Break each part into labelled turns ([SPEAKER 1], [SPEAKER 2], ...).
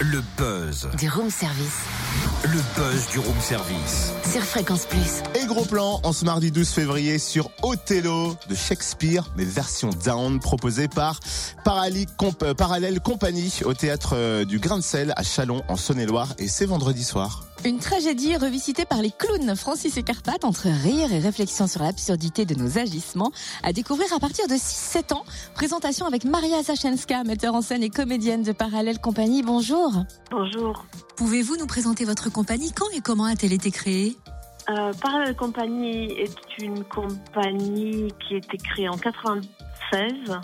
[SPEAKER 1] Le buzz.
[SPEAKER 2] Du room service.
[SPEAKER 1] Le buzz du room service.
[SPEAKER 2] Sur Fréquence Plus.
[SPEAKER 3] Et gros plan en ce mardi 12 février sur Othello de Shakespeare, mais version down proposée par euh, Parallèle Compagnie au théâtre euh, du Grain de Sel à Chalon en Saône-et-Loire et c'est vendredi soir.
[SPEAKER 4] Une tragédie revisitée par les clowns Francis et Carpath entre rire et réflexion sur l'absurdité de nos agissements à découvrir à partir de 6-7 ans. Présentation avec Maria Zachenska, metteur en scène et comédienne de Parallèle Compagnie. Bonjour.
[SPEAKER 5] Bonjour.
[SPEAKER 4] Pouvez-vous nous présenter votre compagnie? Quand et comment a-t-elle été créée?
[SPEAKER 5] Euh, Parallèle Compagnie est une compagnie qui a été créée en 96,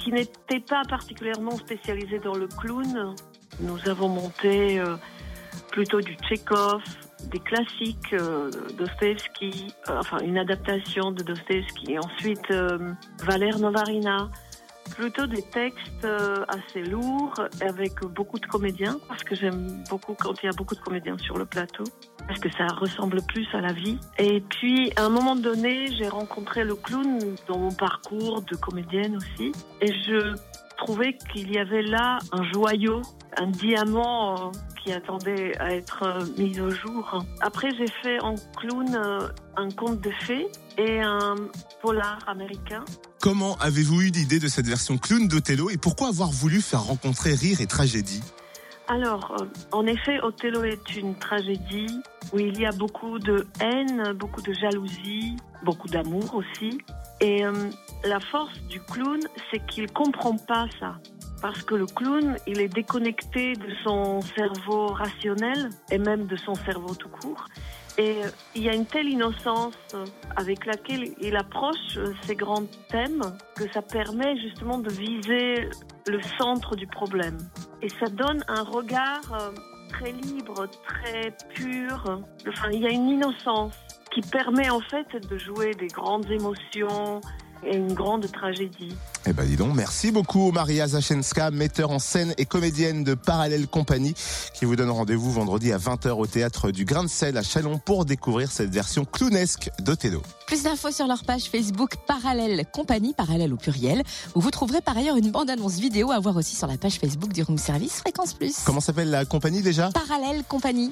[SPEAKER 5] qui n'était pas particulièrement spécialisée dans le clown. Nous avons monté euh, plutôt du Tchekhov, des classiques, euh, Dostoevsky, euh, enfin une adaptation de Dostoevsky, ensuite euh, Valère Novarina, plutôt des textes euh, assez lourds avec beaucoup de comédiens, parce que j'aime beaucoup quand il y a beaucoup de comédiens sur le plateau, parce que ça ressemble plus à la vie. Et puis, à un moment donné, j'ai rencontré le clown dans mon parcours de comédienne aussi, et je trouvais qu'il y avait là un joyau, un diamant euh, qui attendait à être euh, mis au jour. Après, j'ai fait en clown euh, un conte de fées et un polar américain.
[SPEAKER 3] Comment avez-vous eu l'idée de cette version clown d'Othello et pourquoi avoir voulu faire rencontrer rire et tragédie?
[SPEAKER 5] Alors, en effet, Othello est une tragédie où il y a beaucoup de haine, beaucoup de jalousie, beaucoup d'amour aussi. Et euh, la force du clown, c'est qu'il comprend pas ça. Parce que le clown, il est déconnecté de son cerveau rationnel et même de son cerveau tout court. Et euh, il y a une telle innocence avec laquelle il approche euh, ces grands thèmes que ça permet justement de viser le centre du problème. Et ça donne un regard très libre, très pur. Enfin, il y a une innocence qui permet en fait de jouer des grandes émotions et une grande tragédie.
[SPEAKER 3] Eh ben dis donc, merci beaucoup Maria Zachenska, metteur en scène et comédienne de Parallèle Compagnie, qui vous donne rendez-vous vendredi à 20h au théâtre du Grain de Sel à Chalon pour découvrir cette version clownesque d'Othello.
[SPEAKER 4] Plus d'infos sur leur page Facebook Parallèle Compagnie, parallèle au pluriel, où vous trouverez par ailleurs une bande-annonce vidéo à voir aussi sur la page Facebook du Room Service Fréquence Plus.
[SPEAKER 3] Comment s'appelle la compagnie déjà?
[SPEAKER 4] Parallèle Compagnie.